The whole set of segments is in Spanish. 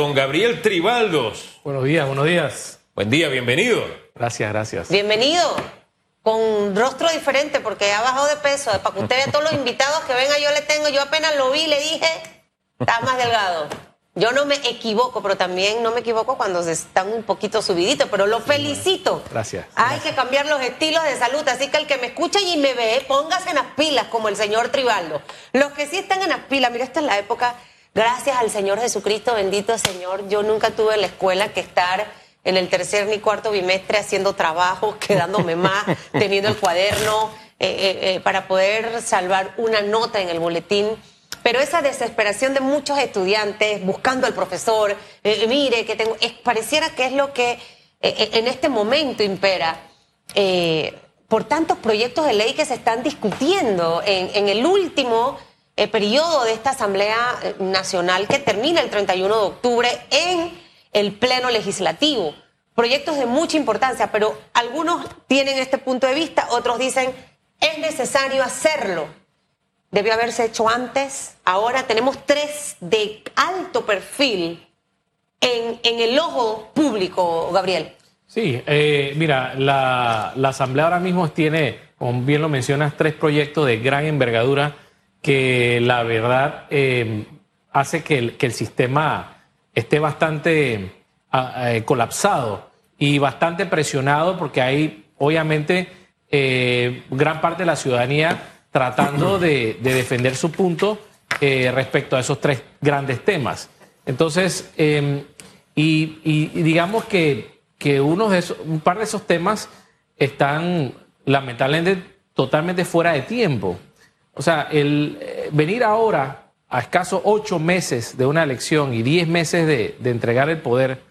don Gabriel Tribaldos. Buenos días, buenos días. Buen día, bienvenido. Gracias, gracias. Bienvenido. Con rostro diferente porque ha bajado de peso. Para que usted vea todos los invitados que venga, yo le tengo, yo apenas lo vi, le dije, está más delgado. Yo no me equivoco, pero también no me equivoco cuando se están un poquito subiditos, pero lo felicito. Gracias. Hay que cambiar los estilos de salud, así que el que me escucha y me ve, póngase en las pilas como el señor Tribaldo. Los que sí están en las pilas, mira, esta es la época, gracias al Señor Jesucristo, bendito Señor, yo nunca tuve en la escuela que estar en el tercer ni cuarto bimestre haciendo trabajo, quedándome más, teniendo el cuaderno eh, eh, eh, para poder salvar una nota en el boletín. Pero esa desesperación de muchos estudiantes buscando al profesor, mire que tengo, pareciera que es lo que en este momento impera. Por tantos proyectos de ley que se están discutiendo en, en el último eh, periodo de esta Asamblea eh, Nacional que termina el 31 de octubre en el Pleno Legislativo. Proyectos de mucha importancia, pero algunos tienen este punto de vista, otros dicen es necesario hacerlo. Debió haberse hecho antes. Ahora tenemos tres de alto perfil en, el ojo público, Gabriel. Sí, eh, mira, la Asamblea ahora mismo tiene, como bien lo mencionas, tres proyectos de gran envergadura que la verdad eh, hace que el, que el sistema esté bastante ah, eh, colapsado y bastante presionado porque hay, obviamente, eh, gran parte de la ciudadanía tratando de, de defender su punto respecto a esos tres grandes temas. Entonces, y, y- y digamos que, que uno de esos, un par de esos temas están lamentablemente totalmente fuera de tiempo. O sea, el eh, venir ahora a escasos ocho meses de una elección y diez meses de, entregar el poder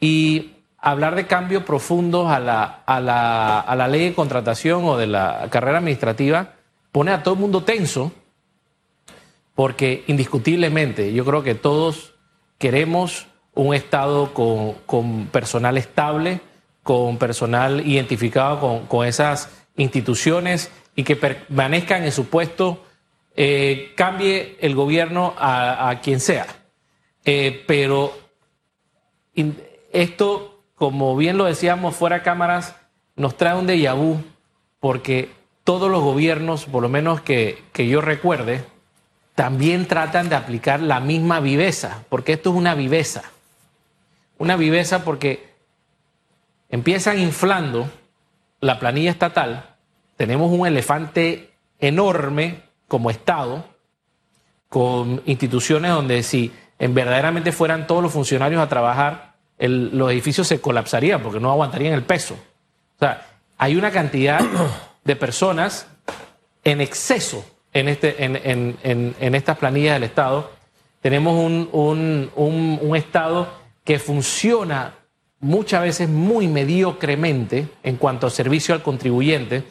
y hablar de cambios profundos a la, a, la, a la ley de contratación o de la carrera administrativa pone a todo el mundo tenso porque indiscutiblemente yo creo que todos queremos un Estado con, con personal estable, con personal identificado con, con esas instituciones y que permanezcan en su puesto, eh, cambie el gobierno a, quien sea. Eh, pero esto, como bien lo decíamos fuera cámaras, nos trae un déjà porque todos los gobiernos, por lo menos que yo recuerde, también tratan de aplicar la misma viveza, porque esto es una viveza. Una viveza porque empiezan inflando la planilla estatal, tenemos un elefante enorme como Estado, con instituciones donde si en verdaderamente fueran todos los funcionarios a trabajar, el- los edificios se colapsarían porque no aguantarían el peso. O sea, hay una cantidad de personas en exceso en, este, en, en- en- en estas planillas del Estado. Tenemos un, un- un- un Estado que funciona muchas veces muy mediocremente en cuanto a servicio al contribuyente.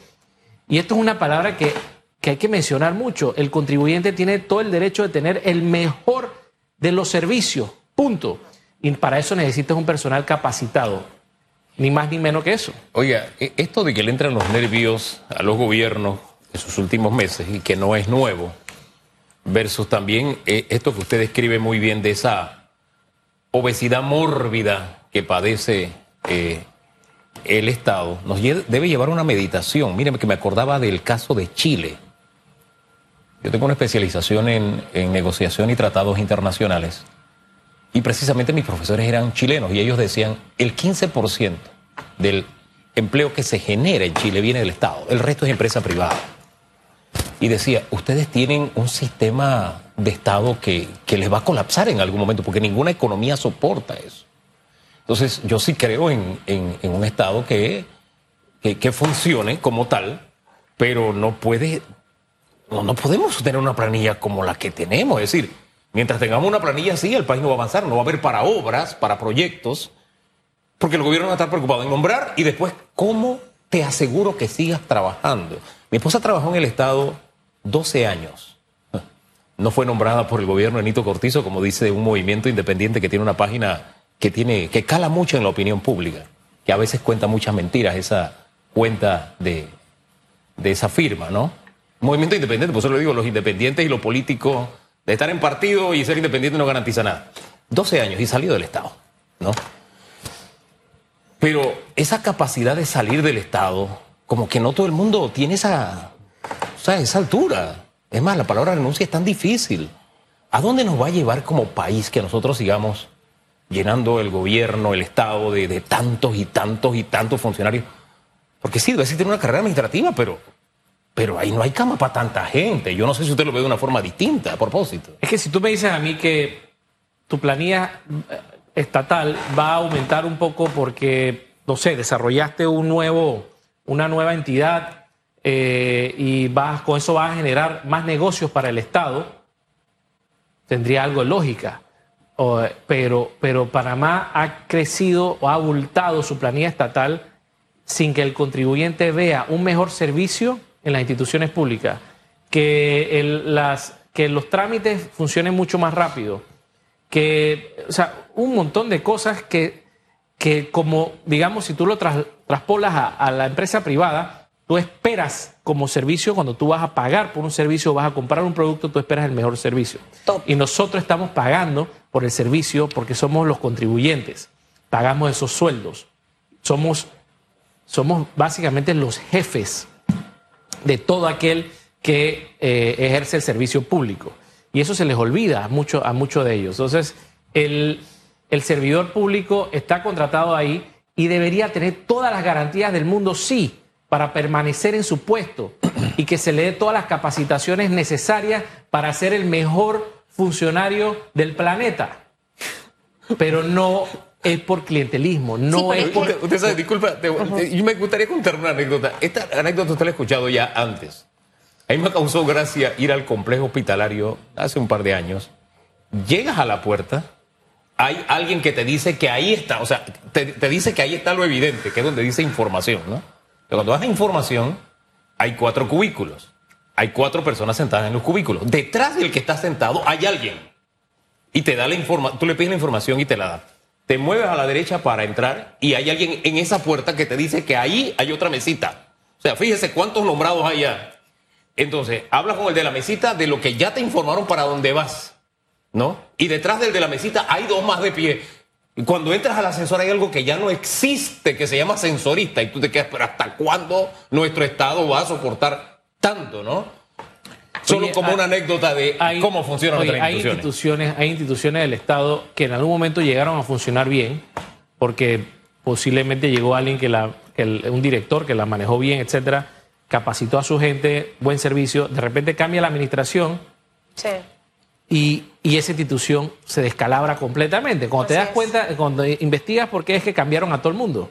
Y esto es una palabra que, que hay que mencionar mucho. El contribuyente tiene todo el derecho de tener el mejor de los servicios. Punto. Y para eso necesitas un personal capacitado. Ni más ni menos que eso. Oiga, e- esto de que le entran los nervios a los gobiernos en sus últimos meses y que no es nuevo, versus también eh, esto que usted describe muy bien de esa obesidad mórbida que padece eh, el Estado, nos debe llevar una meditación. Míreme que me acordaba del caso de Chile. Yo tengo una especialización en, en negociación y tratados internacionales. Y precisamente mis profesores eran chilenos y ellos decían, el 15% del empleo que se genera en Chile viene del Estado, el resto es empresa privada. Y decía, ustedes tienen un sistema de Estado que, que les va a colapsar en algún momento, porque ninguna economía soporta eso. Entonces, yo sí creo en, en- un Estado que, que, que funcione como tal, pero no puede no, no podemos tener una planilla como la que tenemos. Es decir, mientras tengamos una planilla así, el país no va a avanzar, no va a haber para obras, para proyectos, porque el gobierno va a estar preocupado en nombrar y después, ¿cómo te aseguro que sigas trabajando? Mi esposa trabajó en el Estado 12 años. No fue nombrada por el gobierno de Nito Cortizo, como dice un movimiento independiente que tiene una página que, tiene, que cala mucho en la opinión pública, que a veces cuenta muchas mentiras, esa cuenta de, de esa firma, ¿no? Movimiento independiente, por eso le digo, los independientes y los políticos, de estar en partido y ser independiente no garantiza nada. 12 años y salió del Estado, ¿no? Pero esa capacidad de salir del Estado, como que no todo el mundo tiene esa, o sea, esa altura. Es más, la palabra renuncia es tan difícil. ¿A dónde nos va a llevar como país que nosotros sigamos llenando el gobierno, el Estado de, tantos y tantos y tantos funcionarios? Porque sí, debe existir una carrera administrativa, pero, pero ahí no hay cama para tanta gente. Yo no sé si usted lo ve de una forma distinta, a propósito. Es que si tú me dices a mí que tu planilla eh, estatal va a aumentar un poco porque, no sé, desarrollaste un nuevo, una nueva entidad eh, y vas, con eso vas a generar más negocios para el Estado, tendría algo de lógica. O, pero, pero Panamá ha crecido o ha abultado su planilla estatal sin que el contribuyente vea un mejor servicio en las instituciones públicas, que, el, las, que los trámites funcionen mucho más rápido, que, o sea, un montón de cosas que, que como, digamos, si tú lo tras, traspolas a, a, la empresa privada, tú esperas como servicio, cuando tú vas a pagar por un servicio, vas a comprar un producto, tú esperas el mejor servicio. Top. Y nosotros estamos pagando por el servicio porque somos los contribuyentes, pagamos esos sueldos, somos somos básicamente los jefes de todo aquel que eh, ejerce el servicio público. Y eso se les olvida a muchos de ellos. Entonces, el, el servidor público está contratado ahí y debería tener todas las garantías del mundo, sí, para permanecer en su puesto y que se le dé todas las capacitaciones necesarias para ser el mejor funcionario del planeta. Pero no es por clientelismo, no Sí, es por... Usted, usted sabe, disculpa, te- te- yo me gustaría contar una anécdota. Esta anécdota usted la ha escuchado ya antes. A mí me causó gracia ir al complejo hospitalario hace un par de años. Llegas a la puerta, hay alguien que te dice que ahí está, o sea, te, te dice que ahí está lo evidente, que es donde dice información, ¿no? Pero cuando vas a información, hay cuatro cubículos. Hay cuatro personas sentadas en los cubículos. Detrás del que está sentado hay alguien y te da la información, tú le pides la información y te la da. Te mueves a la derecha para entrar y hay alguien en esa puerta que te dice que ahí hay otra mesita. O sea, fíjese cuántos nombrados hay ya. Entonces, hablas con el de la mesita de lo que ya te informaron para dónde vas, ¿no? Y detrás del de la mesita hay dos más de pie. Cuando entras al ascensor hay algo que ya no existe, que se llama ascensorista, y tú te quedas, pero ¿hasta cuándo nuestro Estado va a soportar tanto, no? Solo Oye, como hay- una anécdota de hay- cómo funcionan oye, nuestras hay instituciones. instituciones. Hay instituciones del Estado que en algún momento llegaron a funcionar bien, porque posiblemente llegó alguien que la, que el- un director que la manejó bien, etcétera, capacitó a su gente, buen servicio, de repente cambia la administración Sí. y, y esa institución se descalabra completamente. Cuando te das es. cuenta, cuando investigas por qué es que cambiaron a todo el mundo.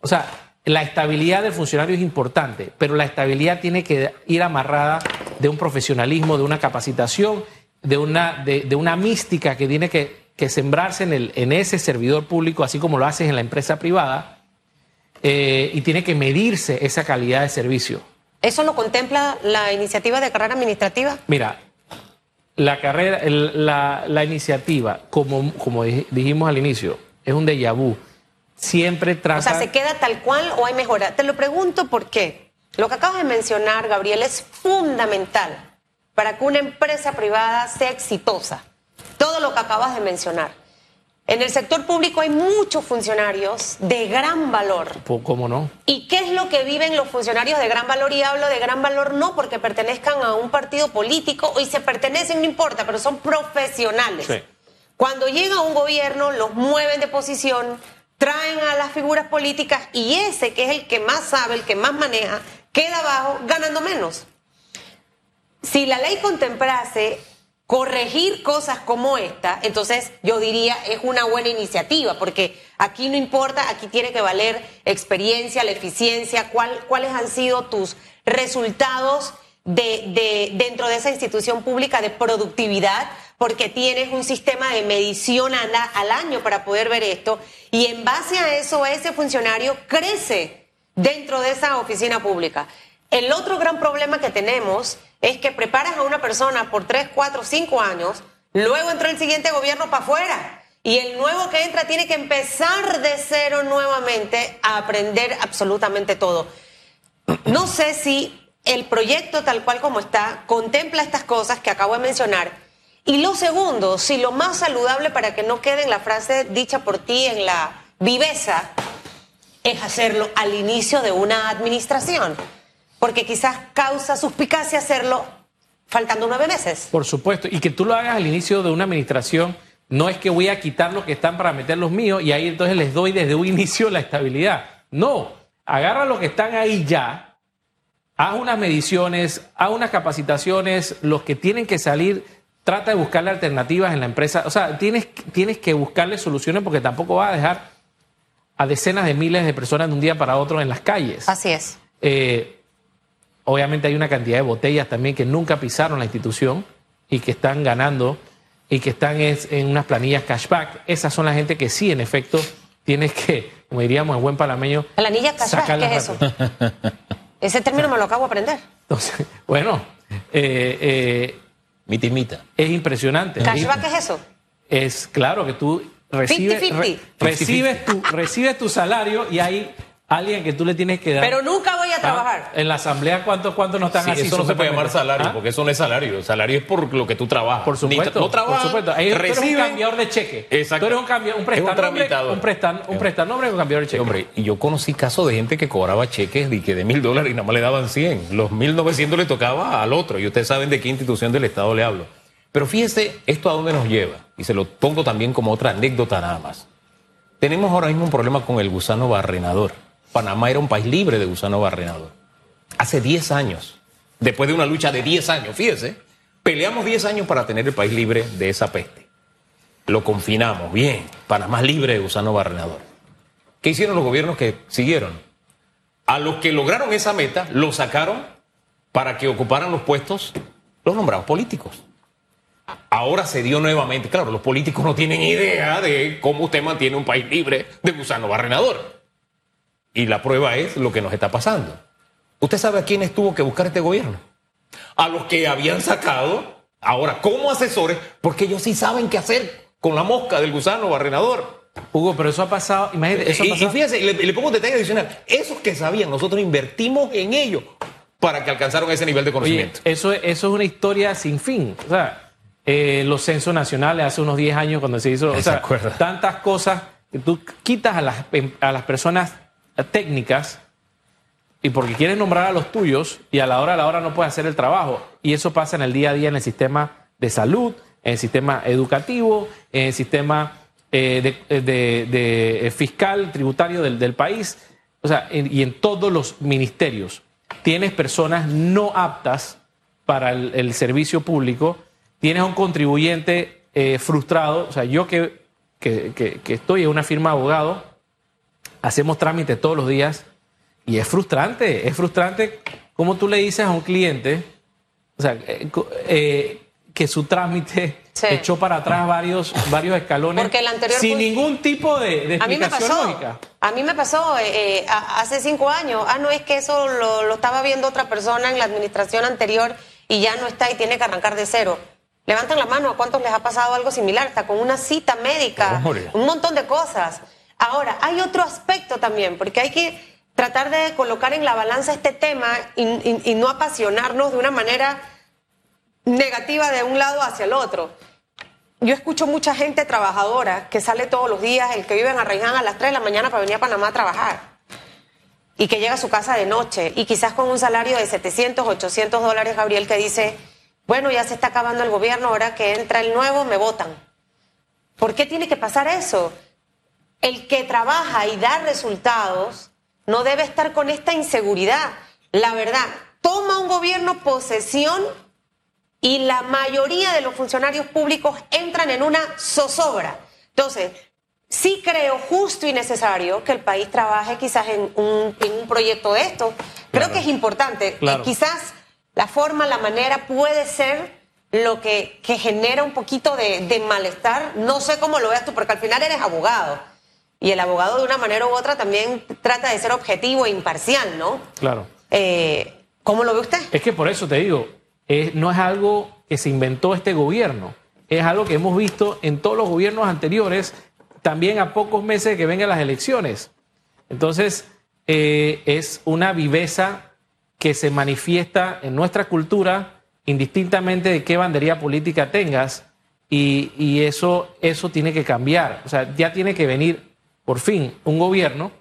O sea, la estabilidad del funcionario es importante, pero la estabilidad tiene que ir amarrada de un profesionalismo, de una capacitación, de una, de, de una mística que tiene que, que sembrarse en, el, en ese servidor público, así como lo haces en la empresa privada, eh, y tiene que medirse esa calidad de servicio. ¿Eso lo contempla la iniciativa de carrera administrativa? Mira, la carrera, el- la, la iniciativa, como, como dij- dijimos al inicio, es un déjà vu. Siempre trata. O sea, ¿se queda tal cual o hay mejora? Te lo pregunto porque lo que acabas de mencionar, Gabriel, es fundamental para que una empresa privada sea exitosa. Todo lo que acabas de mencionar. En el sector público hay muchos funcionarios de gran valor. ¿Cómo no? ¿Y qué es lo que viven los funcionarios de gran valor? Y hablo de gran valor no porque pertenezcan a un partido político y se pertenecen, no importa, pero son profesionales. Sí. Cuando llega un gobierno, los mueven de posición, traen a las figuras políticas y ese que es el que más sabe, el que más maneja, queda abajo ganando menos. Si la ley contemplase corregir cosas como esta, entonces yo diría es una buena iniciativa, porque aquí no importa, aquí tiene que valer experiencia, la eficiencia, cuál, cuáles han sido tus resultados de, de- dentro de esa institución pública de productividad, porque tienes un sistema de medición al, año para poder ver esto, y en base a eso ese funcionario crece dentro de esa oficina pública. El otro gran problema que tenemos es que preparas a una persona por 3, 4, 5 años, luego entra el siguiente gobierno para afuera y el nuevo que entra tiene que empezar de cero nuevamente a aprender absolutamente todo. No sé si el proyecto tal cual como está contempla estas cosas que acabo de mencionar Y lo segundo, si lo más saludable para que no quede en la frase dicha por ti en la viveza es hacerlo al inicio de una administración, porque quizás causa suspicacia hacerlo faltando nueve meses. Por supuesto, y que tú lo hagas al inicio de una administración, no es que voy a quitar los que están para meter los míos y ahí entonces les doy desde un inicio la estabilidad. No, agarra los que están ahí ya, haz unas mediciones, haz unas capacitaciones, los que tienen que salir, trata de buscarle alternativas en la empresa. O sea, tienes, tienes que buscarle soluciones porque tampoco vas a dejar a decenas de miles de personas de un día para otro en las calles. Así es. Eh, obviamente hay una cantidad de botellas también que nunca pisaron la institución y que están ganando y que están en unas planillas cashback. Esas son la gente que sí, en efecto, tienes que, como diríamos en buen palameño, planilla cashback, ¿qué es eso? Ese término me lo acabo de aprender. Entonces, bueno, eh, eh, mitimita. Es impresionante. ¿Cashback es eso? Es claro que tú recibes, recibes, tu, recibes tu salario y hay alguien que tú le tienes que dar. Pero nunca voy a trabajar. En la asamblea, ¿cuántos cuánto no están sí, Eso no se puede llamar salario, ¿Ah? porque eso no es salario. El salario es por lo que tú trabajas. Por supuesto. no trabajas, por supuesto. Ahí recibe, tú eres un cambiador de cheque. Exacto. Tú eres un, cambio, un prestanombre. Un, prestan, un prestanombre un cambiador de cheque. hombre, y yo conocí casos de gente que cobraba cheques de, que de mil dólares y nada más le daban 100. Los mil novecientos le tocaba al otro. Y ustedes saben de qué institución del Estado le hablo. Pero fíjese esto a dónde nos lleva. Y se lo pongo también como otra anécdota nada más. Tenemos ahora mismo un problema con el gusano barrenador. Panamá era un país libre de gusano barrenador. Hace 10 años, después de una lucha de 10 años, fíjese, peleamos 10 años para tener el país libre de esa peste. Lo confinamos, bien, Panamá libre de gusano barrenador. ¿Qué hicieron los gobiernos que siguieron? A los que lograron esa meta, los sacaron para que ocuparan los puestos los nombrados políticos. Ahora se dio nuevamente, claro, los políticos no tienen idea de cómo usted mantiene un país libre de gusano barrenador. Y la prueba es lo que nos está pasando. ¿Usted sabe a quiénes tuvo que buscar este gobierno? A los que habían sacado, ahora como asesores, porque ellos sí saben qué hacer con la mosca del gusano barrenador. Hugo, pero eso ha pasado, imagínate, eso ha pasado. Y, fíjense, le, pongo un detalle adicional. Esos que sabían, nosotros invertimos en ellos para que alcanzaron ese nivel de conocimiento. eso, eso es una historia sin fin. O sea, eh, los censos nacionales hace unos 10 años cuando se hizo, o sea, tantas cosas que tú quitas a las, a las personas técnicas y porque quieres nombrar a los tuyos y a la hora a la hora no puedes hacer el trabajo. Y eso pasa en el día a día en el sistema de salud, en el sistema educativo, en el sistema eh, de, fiscal, tributario del, país, o sea, y en todos los ministerios. Tienes personas no aptas para el, servicio público, tienes un contribuyente eh, frustrado, o sea, yo que, que, que estoy en una firma de abogados, hacemos trámites todos los días y es frustrante, es frustrante como tú le dices a un cliente, o sea, eh, eh, que su trámite echó para atrás varios, varios escalones sin ningún tipo de, explicación a mí me pasó, lógica. A mí me pasó eh, hace cinco años. Ah, no es que eso lo, estaba viendo otra persona en la administración anterior y ya no está y tiene que arrancar de cero. Levanten la mano a cuántos les ha pasado algo similar, hasta con una cita médica, un montón de cosas. Ahora, hay otro aspecto también, porque hay que tratar de colocar en la balanza este tema y, no apasionarnos de una manera negativa de un lado hacia el otro. Yo escucho mucha gente trabajadora que sale todos los días, el que vive en Arraiján a las 3 de la mañana para venir a Panamá a trabajar y que llega a su casa de noche y quizás con un salario de 700, 800 dólares, Gabriel, que dice, bueno, ya se está acabando el gobierno, ahora que entra el nuevo, me votan. ¿Por qué tiene que pasar eso? El que trabaja y da resultados no debe estar con esta inseguridad. La verdad, toma un gobierno posesión y la mayoría de los funcionarios públicos entran en una zozobra. Entonces, sí creo justo y necesario que el país trabaje quizás en un, proyecto de esto. Creo que es importante. Y quizás la forma, la manera puede ser lo que, genera un poquito de, de malestar. No sé cómo lo veas tú, porque al final eres abogado. Y el abogado de una manera u otra también trata de ser objetivo e imparcial, ¿no? Claro. Eh, ¿Cómo lo ve usted? Es que por eso te digo, no es algo que se inventó este gobierno, es algo que hemos visto en todos los gobiernos anteriores, también a pocos meses de que vengan las elecciones. Entonces, eh, es una viveza que se manifiesta en nuestra cultura, indistintamente de qué bandería política tengas, Y, y eso, eso tiene que cambiar. O sea, ya tiene que venir por fin un gobierno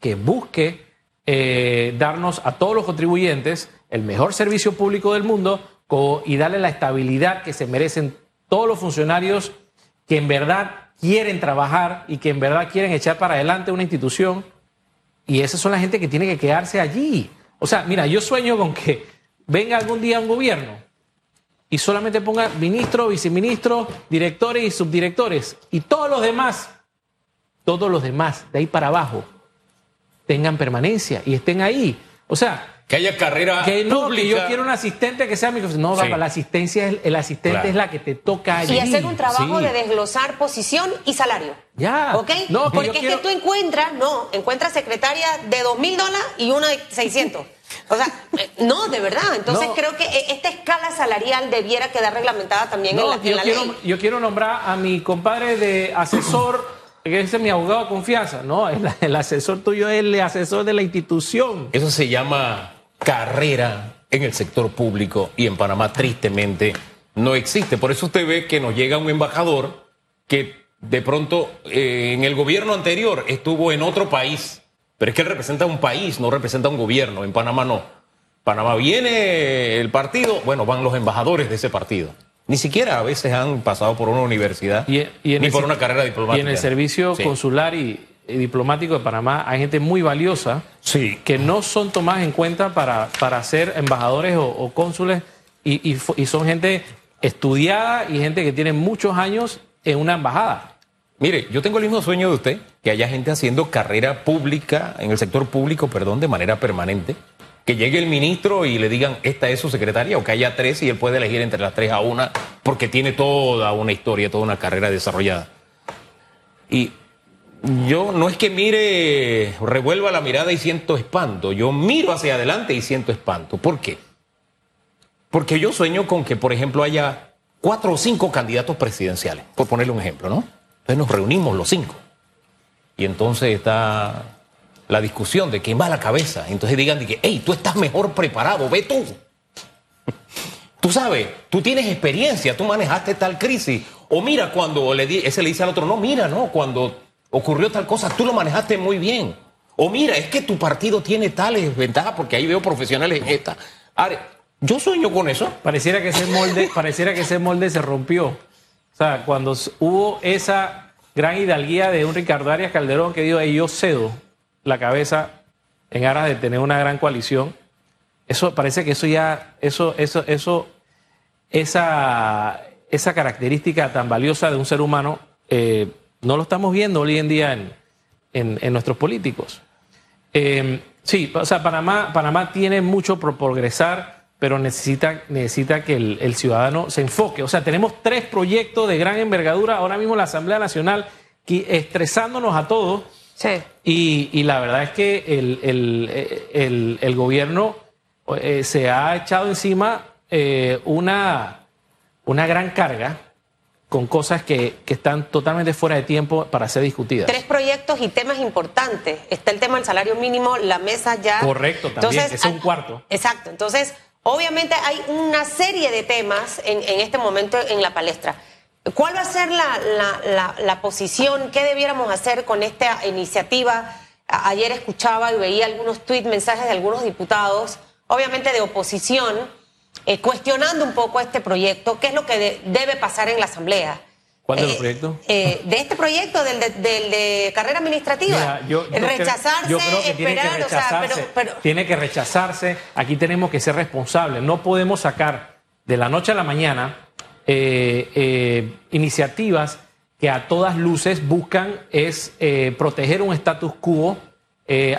que busque eh, darnos a todos los contribuyentes el mejor servicio público del mundo y darle la estabilidad que se merecen todos los funcionarios que en verdad quieren trabajar y que en verdad quieren echar para adelante una institución. Y esas son la gente que tiene que quedarse allí. O sea, mira, yo sueño con que venga algún día un gobierno y solamente ponga ministros, viceministros, directores y subdirectores y todos los demás, todos los demás, de ahí para abajo, tengan permanencia y estén ahí. O sea, Que haya carrera que no, pública. que yo quiero un asistente que sea mi No, Sí. papá, la asistencia es, el asistente Claro. es la que te toca allí. Y hacer un trabajo Sí. de desglosar posición y salario. Ya. ¿Ok? No, que Porque es quiero- que tú encuentras, no, encuentras secretaria de dos mil dólares y una de 600. O sea, eh, no, de verdad. Entonces No. creo que eh, esta escala salarial debiera quedar reglamentada también en la, en yo, la quiero, ley. yo quiero nombrar a mi compadre de asesor, ese es mi abogado de confianza. No, el, el asesor tuyo es el asesor de la institución. Eso se llama carrera en el sector público y en Panamá tristemente no existe. Por eso usted ve que nos llega un embajador que de pronto eh, en el gobierno anterior estuvo en otro país, pero es que él representa un país, no representa un gobierno. En Panamá no. Panamá viene el partido, bueno, van los embajadores de ese partido. Ni siquiera a veces han pasado por una universidad Y, y en ni por una carrera Y diplomática. en el servicio Sí. consular y, y diplomático de Panamá hay gente muy valiosa Sí. que no son tomadas en cuenta para, para ser embajadores o, o cónsules y, y y son gente estudiada y gente que tiene muchos años en una embajada. Mire, yo tengo el mismo sueño de usted, que haya gente haciendo carrera pública, en el sector público, perdón, de manera permanente. Que llegue el ministro y le digan, esta es su secretaria, o que haya tres y él puede elegir entre las tres a una, porque tiene toda una historia, toda una carrera desarrollada. Y yo no es que mire, revuelva la mirada y siento espanto, yo miro hacia adelante y siento espanto. ¿Por qué? Porque yo sueño con que, por ejemplo, haya cuatro o cinco candidatos presidenciales, por ponerle un ejemplo, ¿no? Entonces nos reunimos los cinco. Y entonces está la discusión de quién va a la cabeza. Entonces digan, de que, hey, tú estás mejor preparado, ve tú. Tú sabes, tú tienes experiencia, tú manejaste tal crisis. O mira, cuando le di, ese le dice al otro, no, mira, no, cuando ocurrió tal cosa, tú lo manejaste muy bien. O mira, es que tu partido tiene tales ventajas porque ahí veo profesionales en esta. área. yo sueño con eso. Pareciera que ese molde, pareciera que ese molde se rompió. O sea, cuando hubo esa gran hidalguía de un Ricardo Arias Calderón que dijo, "Ey, yo cedo la cabeza en aras de tener una gran coalición. Eso parece que eso ya, eso, eso, eso, esa, esa característica tan valiosa de un ser humano, eh, no lo estamos viendo hoy en día en, en- nuestros políticos. Eh, sí, o sea, Panamá, Panamá tiene mucho por progresar, pero necesita, necesita que el, ciudadano se enfoque. O sea, tenemos tres proyectos de gran envergadura ahora mismo la Asamblea Nacional, que, estresándonos a todos. Sí. Y, y la verdad es que el, el- el- el gobierno eh, se ha echado encima eh, una, una gran carga con cosas que, que están totalmente fuera de tiempo para ser discutidas. Tres proyectos y temas importantes. Está el tema del salario mínimo, la mesa ya. Correcto, también, ese es un hay- cuarto. Exacto. Entonces, obviamente hay una serie de temas en, en este momento en la palestra. ¿Cuál va a ser la, la- la- la posición? ¿Qué debiéramos hacer con esta iniciativa? Ayer escuchaba y veía algunos tweets, mensajes de algunos diputados, obviamente de oposición, eh, cuestionando un poco este proyecto. ¿Qué es lo que de- debe pasar en la Asamblea? ¿Cuál de los Eh, proyectos? eh, de este proyecto, del de, del de carrera administrativa. Mira, yo, yo creo- rechazarse, yo creo que tiene que esperar, o sea, pero Tiene que rechazarse. Aquí tenemos que ser responsables. No podemos sacar de la noche a la mañana eh, eh, iniciativas que a todas luces buscan es eh, proteger un status quo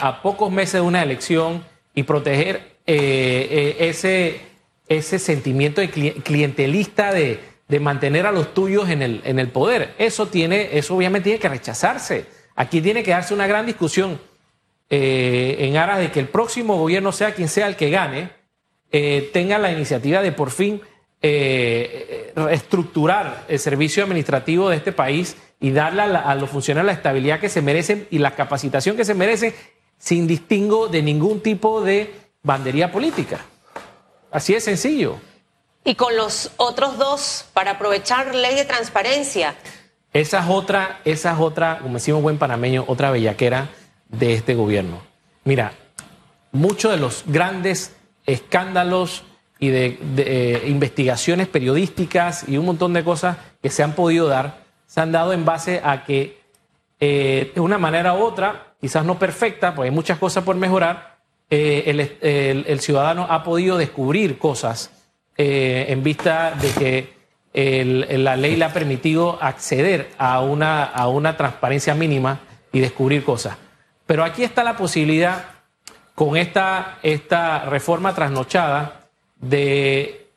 a pocos meses de una elección y proteger ese, ese sentimiento de cli- clientelista de, de mantener a los tuyos en el, en el poder. Eso, tiene, eso obviamente tiene que rechazarse. Aquí tiene que darse una gran discusión en aras de que el próximo gobierno, sea quien sea el que gane, tenga la iniciativa de por fin eh, eh, reestructurar el servicio administrativo de este país y darle a, la- a los funcionarios la estabilidad que se merecen y la capacitación que se merecen sin distingo de ningún tipo de bandería política. Así de sencillo. Y y con los otros dos para aprovechar ley de transparencia. Esa es otra, esa es otra, como decimos buen panameño, otra bellaquera de este gobierno. Mira, muchos de los grandes escándalos y de, eh, investigaciones periodísticas y un montón de cosas que se han podido dar, se han dado en base a que eh, de una manera u otra, quizás no perfecta, porque hay muchas cosas por mejorar, eh, el, ciudadano ha podido descubrir cosas en vista de que la ley le ha permitido acceder a una, a una transparencia mínima y descubrir cosas. Pero aquí está la posibilidad, con esta, esta reforma trasnochada, de,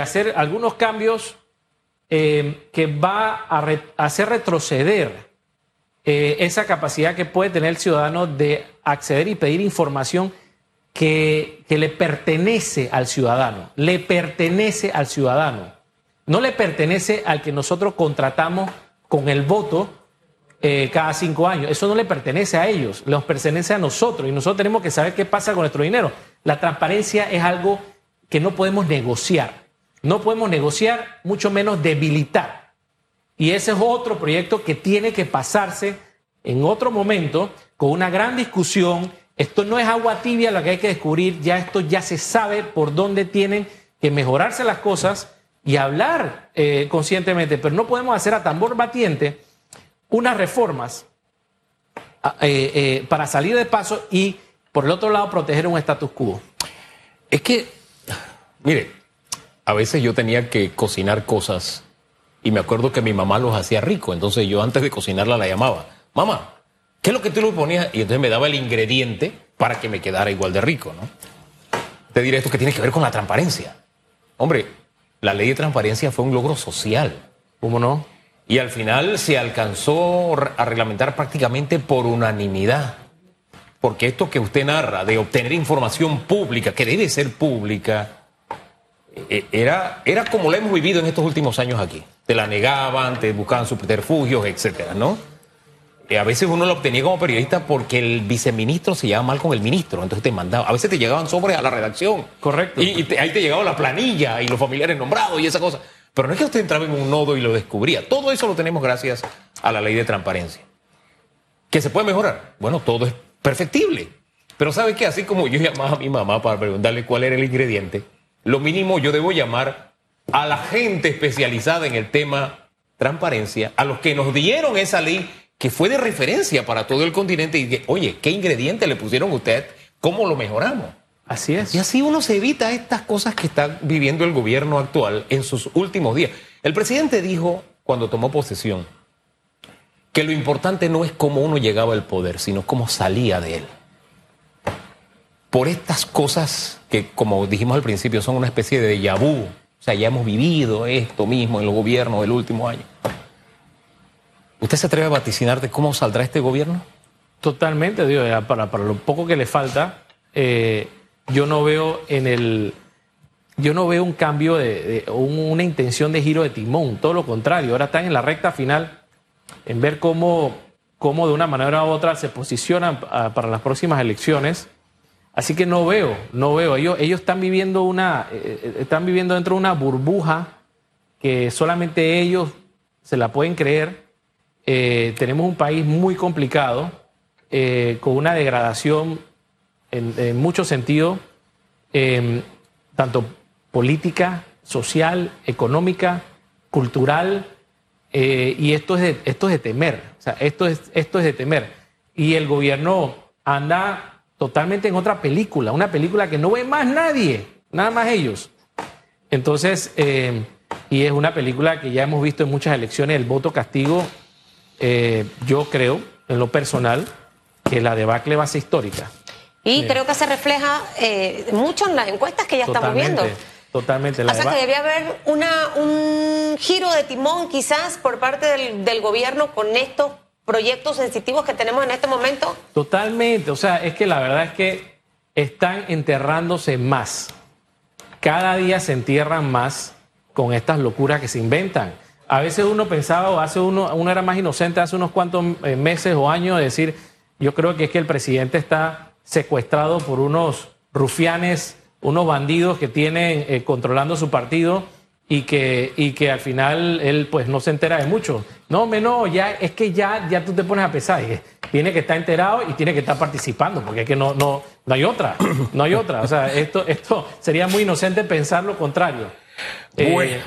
hacer algunos cambios eh, que va a, hacer retroceder eh, esa capacidad que puede tener el ciudadano de acceder y pedir información que, que, le pertenece al ciudadano, le pertenece al ciudadano, no le pertenece al que nosotros contratamos con el voto eh, cada cinco años. Eso no le pertenece a ellos, les pertenece a nosotros y nosotros tenemos que saber qué pasa con nuestro dinero. La transparencia es algo que no podemos negociar. No podemos negociar, mucho menos debilitar. Y ese es otro proyecto que tiene que pasarse en otro momento con una gran discusión. Esto no es agua tibia lo que hay que descubrir, ya esto ya se sabe por dónde tienen que mejorarse las cosas y hablar eh, conscientemente, pero no podemos hacer a tambor batiente unas reformas eh, eh, para salir de paso y, por el otro lado, proteger un status quo. Es que, mire, a veces yo tenía que cocinar cosas y me acuerdo que mi mamá los hacía rico, entonces yo antes de cocinarla la llamaba, mamá, ¿qué es lo que tú le ponías? Y entonces me daba el ingrediente para que me quedara igual de rico, ¿no? Te diré esto que tiene que ver con la transparencia. Hombre, la ley de transparencia fue un logro social. ¿Cómo no? y al final se alcanzó a reglamentar prácticamente por unanimidad. Porque esto que usted narra de obtener información pública, que debe ser pública, era, era como lo hemos vivido en estos últimos años aquí. Te la negaban, te buscaban subterfugios, etcétera, ¿no? Eh, a veces uno lo obtenía como periodista porque el viceministro se llevaba mal con el ministro, entonces te mandaba. A veces te llegaban sobres a la redacción. Correcto. Y, ahí te llegaba la planilla y los familiares nombrados y esa cosa. Pero no es que usted entraba en un nodo y lo descubría. Todo eso lo tenemos gracias a la ley de transparencia. ¿Que se puede mejorar? Bueno, todo es perfectible. Pero ¿sabe qué? Así como yo llamaba a mi mamá para preguntarle cuál era el ingrediente, lo mínimo yo debo llamar a la gente especializada en el tema transparencia, a los que nos dieron esa ley que fue de referencia para todo el continente y que, oye, ¿qué ingrediente le pusieron usted? ¿Cómo lo mejoramos? Así es. Y así uno se evita estas cosas que está viviendo el gobierno actual en sus últimos días. El presidente dijo, cuando tomó posesión, que lo importante no es cómo uno llegaba al poder, sino cómo salía de él. Por estas cosas que, como dijimos al principio, son una especie de vu. O sea, ya hemos vivido esto mismo en los gobiernos del último año. ¿Usted se atreve a vaticinar de cómo saldrá este gobierno? Totalmente, digo, para, para lo poco que le falta, eh, yo no veo en el yo no veo un cambio de, una intención de giro de timón, todo lo contrario, ahora están en la recta final en ver cómo, cómo de una manera u otra se posicionan ah, para las próximas elecciones. Así que no veo, no veo. Ellos, ellos están viviendo una, eh, eh, están viviendo dentro de una burbuja que solamente ellos se la pueden creer. Eh, tenemos un país muy complicado, con una degradación en, muchos sentidos, em, tanto política, social, económica, cultural, y esto es, de, esto es temer, o sea, esto es, esto es de temer. Y el gobierno anda totalmente en otra película, una película que no ve más nadie, nada más ellos. Entonces, em, y es una película que ya hemos visto en muchas elecciones, el voto castigo, eh, yo creo, en lo personal, que la debacle va a ser histórica. Y creo que se refleja eh, mucho en las encuestas que ya estamos viendo. Totalmente. o sea que debía haber una, un giro de timón quizás por parte del, gobierno con estos proyectos sensitivos que tenemos en este momento. Totalmente. O sea, es que la verdad es que están enterrándose más. Cada día se entierran más con estas locuras que se inventan. A veces uno pensaba, o hace uno, uno era más inocente hace unos cuantos eh, meses o años, de decir, yo creo que es que el presidente está secuestrado por unos rufianes unos bandidos que tienen eh, controlando su partido y que, y que al final él pues no se entera de mucho. No, menos, ya, es que ya, ya tú te pones a pesar. y tiene que estar enterado y tiene que estar participando, porque es que no, no, no hay otra, no hay otra. O sea, esto, esto sería muy inocente pensar lo contrario. Eh, Bueno,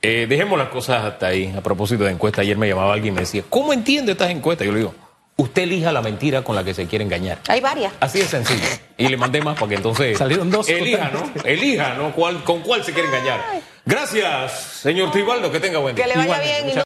eh, dejemos las cosas hasta ahí. A propósito de encuesta, ayer me llamaba alguien y me decía, ¿cómo entiende estas encuestas? Yo le digo, usted elija la mentira con la que se quiere engañar. Hay varias. Así de sencillo. Y le mandé más para que entonces. Salieron dos. Elija, ¿no? Elija, ¿no? ¿Cuál, ¿Con cuál se quiere engañar? Gracias, señor Tribaldo. Que tenga buen día. Que le vaya Igualmente, bien.